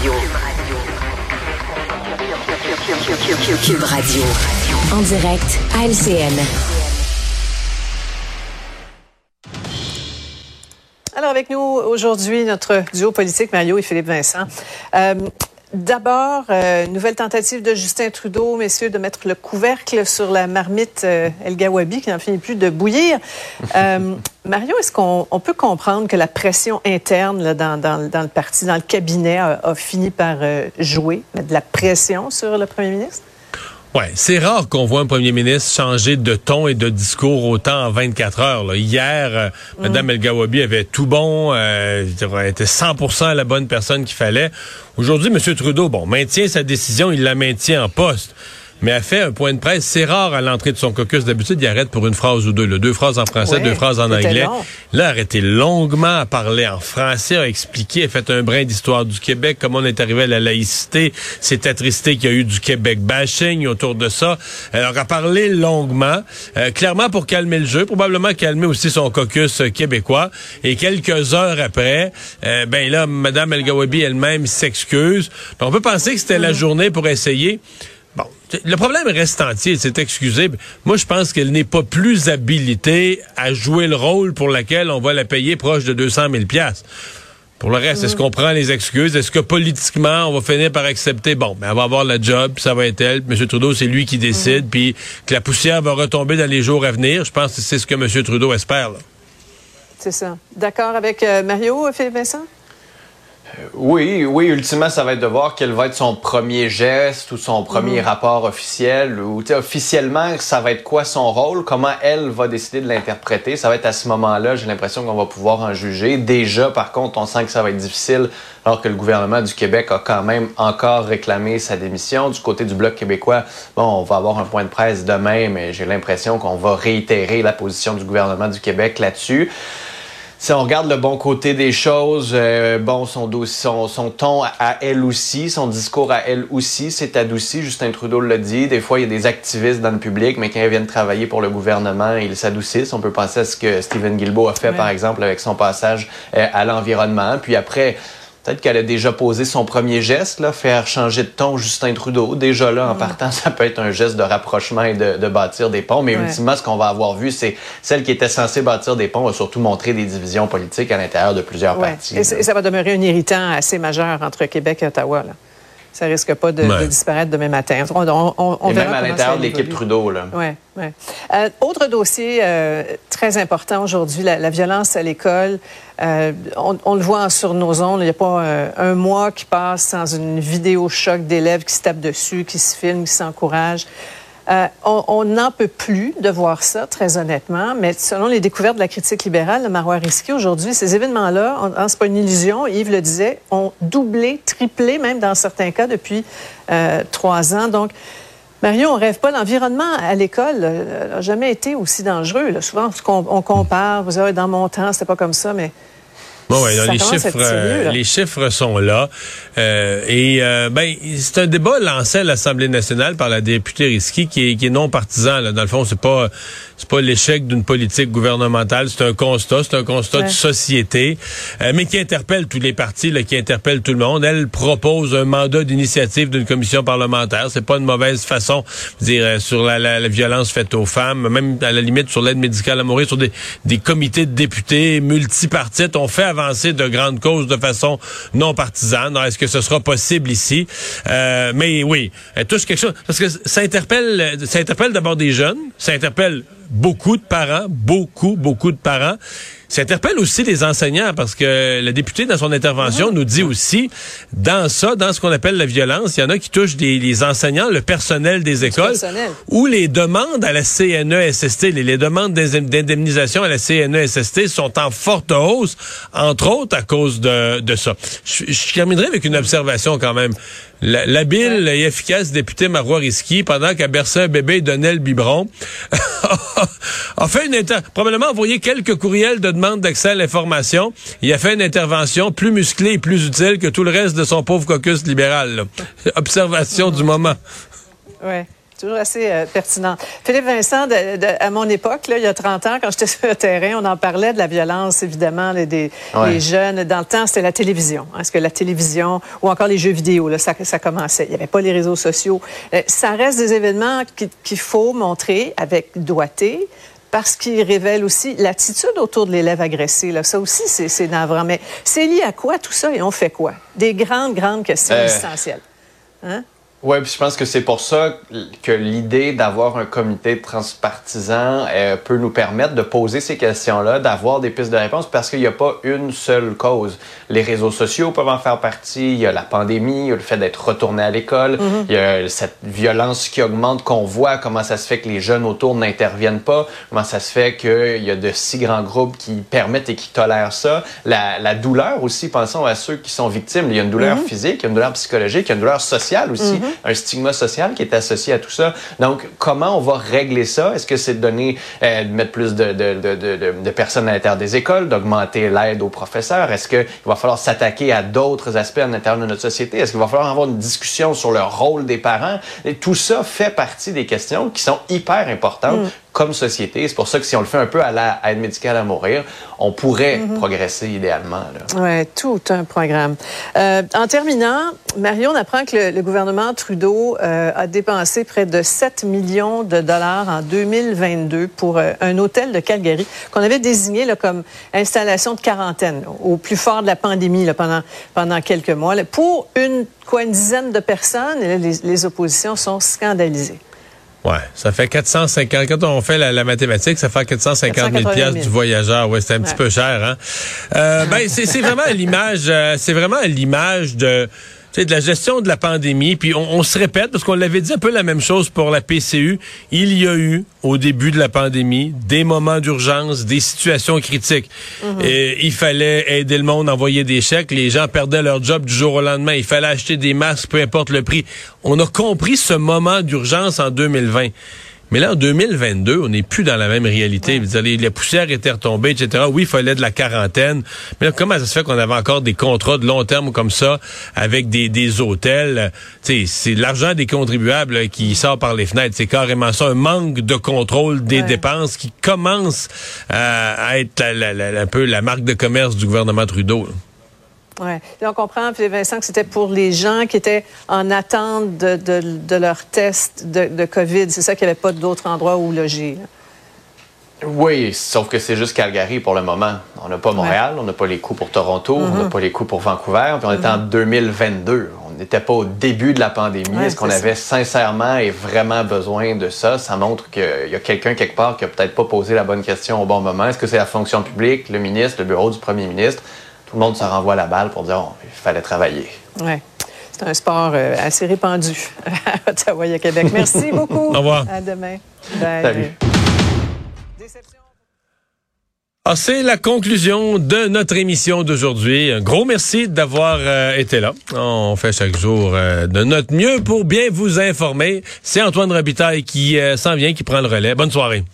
Radio. Cube Radio. En direct à LCN. Alors, avec nous aujourd'hui, notre duo politique, Mario et Philippe Vincent. Euh, D'abord, euh, nouvelle tentative de Justin Trudeau, messieurs, de mettre le couvercle sur la marmite euh, El Gawabi qui n'en finit plus de bouillir. Euh, Mario, est-ce qu'on on peut comprendre que la pression interne dans, le parti, dans le cabinet, a, a fini par jouer, de la pression sur le premier ministre? Ouais, c'est rare qu'on voit un premier ministre changer de ton et de discours autant en 24 heures. Là. Hier, euh, mm. Mme El Gawabi avait tout bon, euh, était 100% la bonne personne qu'il fallait. Aujourd'hui, M. Trudeau, bon, maintient sa décision, il la maintient en poste mais a fait un point de presse. C'est rare à l'entrée de son caucus. D'habitude, il arrête pour une phrase ou deux. Deux phrases en français, ouais, deux phrases en anglais. Long. Là, a arrêté longuement à parler en français, a expliqué, a fait un brin d'histoire du Québec, comment on est arrivé à la laïcité, cette attristé qu'il y a eu du Québec bashing autour de ça. Alors, a parlé longuement, euh, clairement pour calmer le jeu, probablement calmer aussi son caucus québécois. Et quelques heures après, euh, ben là, Mme El Gawabi elle-même s'excuse. Donc, on peut penser que c'était mmh. la journée pour essayer le problème reste entier, c'est excusé. Moi, je pense qu'elle n'est pas plus habilitée à jouer le rôle pour lequel on va la payer proche de 200 000 pièces. Pour le reste, mmh. est-ce qu'on prend les excuses? Est-ce que politiquement, on va finir par accepter, bon, ben, elle va avoir la job, ça va être elle. M. Trudeau, c'est lui qui décide, mmh. puis que la poussière va retomber dans les jours à venir. Je pense que c'est ce que M. Trudeau espère. C'est ça. D'accord avec euh, Mario, Philippe Vincent? Oui, oui, ultimement, ça va être de voir quel va être son premier geste ou son premier mmh. rapport officiel ou officiellement, ça va être quoi son rôle, comment elle va décider de l'interpréter? Ça va être à ce moment-là, j'ai l'impression qu'on va pouvoir en juger. Déjà, par contre, on sent que ça va être difficile alors que le gouvernement du Québec a quand même encore réclamé sa démission. Du côté du Bloc québécois, bon, on va avoir un point de presse demain, mais j'ai l'impression qu'on va réitérer la position du gouvernement du Québec là-dessus si on regarde le bon côté des choses, euh, bon, son, son, son ton à elle aussi, son discours à elle aussi s'est adouci. Justin Trudeau l'a dit. Des fois, il y a des activistes dans le public, mais quand ils viennent travailler pour le gouvernement, ils s'adoucissent. On peut penser à ce que Stephen Guilbeault a fait, ouais. par exemple, avec son passage euh, à l'environnement. Puis après, Peut-être qu'elle a déjà posé son premier geste, là, faire changer de ton Justin Trudeau. Déjà là, en mmh. partant, ça peut être un geste de rapprochement et de, de bâtir des ponts. Mais ouais. ultimement, ce qu'on va avoir vu, c'est celle qui était censée bâtir des ponts a surtout montré des divisions politiques à l'intérieur de plusieurs ouais. partis. Et, et, ça va demeurer un irritant assez majeur entre Québec et Ottawa. Là ça risque pas de, ouais. de, disparaître demain matin. On, on, on et même à l'intérieur de l'équipe Trudeau. Là. Ouais, ouais. Euh, autre dossier euh, très important aujourd'hui, la, la, violence à l'école. Euh, on, on, le voit sur nos ondes, il n'y a pas euh, un mois qui passe sans une vidéo choc d'élèves qui se tapent dessus, qui se filment, qui s'encouragent. Euh, on n'en peut plus de voir ça, très honnêtement, mais selon les découvertes de la critique libérale, le Marois Risky, aujourd'hui, ces événements-là, c'est pas une illusion, Yves le disait, ont doublé, triplé, même dans certains cas, depuis euh, trois ans. Donc, Mario, on rêve pas. L'environnement à l'école n'a jamais été aussi dangereux. Souvent, on, on compare, vous savez, dans mon temps, c'était pas comme ça, mais Bon, ouais, les chiffres, euh, les chiffres sont là. Euh, et euh, ben, c'est un débat lancé à l'Assemblée nationale par la députée Risky qui est, qui est non partisan. Là. Dans le fond, c'est pas c'est pas l'échec d'une politique gouvernementale, c'est un constat, c'est un constat ouais. de société, euh, mais qui interpelle tous les partis, là, qui interpelle tout le monde. Elle propose un mandat d'initiative d'une commission parlementaire. C'est pas une mauvaise façon, de dire euh, sur la, la, la, violence faite aux femmes, même à la limite sur l'aide médicale à mourir, sur des, des comités de députés multipartites. On fait de grandes causes de façon non partisane. Est-ce que ce sera possible ici? Euh, Mais oui, elle touche quelque chose parce que ça interpelle, ça interpelle d'abord des jeunes, ça interpelle beaucoup de parents, beaucoup, beaucoup de parents. Ça interpelle aussi les enseignants parce que le député, dans son intervention, mmh. nous dit aussi, dans ça, dans ce qu'on appelle la violence, il y en a qui touchent des, les enseignants, le personnel des écoles, où les demandes à la CNESST, les, les demandes d'indemnisation à la CNESST sont en forte hausse, entre autres à cause de, de ça. Je, je terminerai avec une observation quand même. L'habile et efficace député Marois Risky, pendant qu'à un bébé donnait le biberon, a fait une inter probablement envoyé quelques courriels de demande d'accès à l'information. Il a fait une intervention plus musclée et plus utile que tout le reste de son pauvre caucus libéral. Là. Observation du moment. Ouais. Toujours assez euh, pertinent. Philippe Vincent, à mon époque, là, il y a 30 ans, quand j'étais sur le terrain, on en parlait de la violence, évidemment, des, jeunes. Dans le temps, c'était la télévision. Est-ce que la télévision ou encore les jeux vidéo, là, ça, ça commençait. Il n'y avait pas les réseaux sociaux. Euh, ça reste des événements qu'il faut montrer avec doigté, parce qu'ils révèlent aussi l'attitude autour de l'élève agressé. Là. Ça aussi, c'est navrant. Mais c'est lié à quoi tout ça et on fait quoi? Des grandes, grandes questions euh, essentielles. Hein? Oui, puis je pense que c'est pour ça que l'idée d'avoir un comité transpartisan euh, peut nous permettre de poser ces questions-là, d'avoir des pistes de réponse, parce qu'il n'y a pas une seule cause. Les réseaux sociaux peuvent en faire partie, il y a la pandémie, il y a le fait d'être retourné à l'école, mm-hmm. il y a cette violence qui augmente qu'on voit, comment ça se fait que les jeunes autour n'interviennent pas, comment ça se fait qu'il y a de si grands groupes qui permettent et qui tolèrent ça. La, la douleur aussi, pensons à ceux qui sont victimes, il y a une douleur mm-hmm. physique, il y a une douleur psychologique, il y a une douleur sociale aussi. Mm-hmm un stigma social qui est associé à tout ça. Donc, comment on va régler ça? Est-ce que c'est de donner, euh, de mettre plus de, de, de, de, personnes à l'intérieur des écoles, d'augmenter l'aide aux professeurs? Est-ce qu'il va falloir s'attaquer à d'autres aspects à l'intérieur de notre société? Est-ce qu'il va falloir avoir une discussion sur le rôle des parents? Et tout ça fait partie des questions qui sont hyper importantes. Mm comme société. C'est pour ça que si on le fait un peu à la aide médicale à mourir, on pourrait mhm. progresser idéalement. Oui, tout un programme. Euh, en terminant, Marion, on apprend que le, gouvernement Trudeau euh, a dépensé près de 7 millions de dollars en 2022 pour euh, un hôtel de Calgary qu'on avait désigné là, comme installation de quarantaine au plus fort de la pandémie là, pendant, pendant quelques mois. pour une, quoi, une dizaine de personnes, et les, les oppositions sont scandalisées. Ouais, ça fait 450. Quand on fait la, mathématique, ça fait 450 000 pièces du voyageur. Ouais, c'est un petit peu cher, hein. Euh, ben, c'est vraiment l'image. Euh, c'est vraiment l'image de de la gestion de la pandémie. Puis on, se répète, parce qu'on l'avait dit un peu la même chose pour la PCU. Il y a eu, au début de la pandémie, des moments d'urgence, des situations critiques. Mhm. Et il fallait aider le monde, envoyer des chèques. Les gens perdaient leur job du jour au lendemain. Il fallait acheter des masques, peu importe le prix. On a compris ce moment d'urgence en 2020. Mais là, en 2022, on n'est plus dans la même réalité. Ouais. la poussière était retombée, etc. Oui, il fallait de la quarantaine. Mais là, comment ça se fait qu'on avait encore des contrats de long terme comme ça avec des, des hôtels? C'est l'argent des contribuables qui sort par les fenêtres. C'est carrément ça, un manque de contrôle des dépenses qui commence à, être un peu la marque de commerce du gouvernement Trudeau. Oui. on comprend, Vincent, que c'était pour les gens qui étaient en attente de, de, leur test de, de COVID. C'est ça qu'il n'y avait pas d'autres endroits où loger. Oui, sauf que c'est juste Calgary pour le moment. On n'a pas Montréal, on n'a pas les coûts pour Toronto, on n'a mm-hmm. pas les coûts pour Vancouver, puis on était en 2022. Mm-hmm. On n'était pas au début de la pandémie. Est-ce qu'on avait sincèrement et vraiment besoin de ça? Ça montre qu'il y a quelqu'un quelque part qui a peut-être pas posé la bonne question au bon moment. Est-ce que c'est la fonction publique, le ministre, le bureau du premier ministre? Tout le monde se renvoie la balle pour dire oh, il fallait travailler. Oui. C'est un sport euh, assez répandu à Ottawa et à Québec. Merci beaucoup. Au revoir. À demain. Salut. Ah, c'est la conclusion de notre émission d'aujourd'hui. Un gros merci d'avoir euh, été là. On fait chaque jour euh, de notre mieux pour bien vous informer. C'est Antoine Robitaille qui s'en vient, qui prend le relais. Bonne soirée.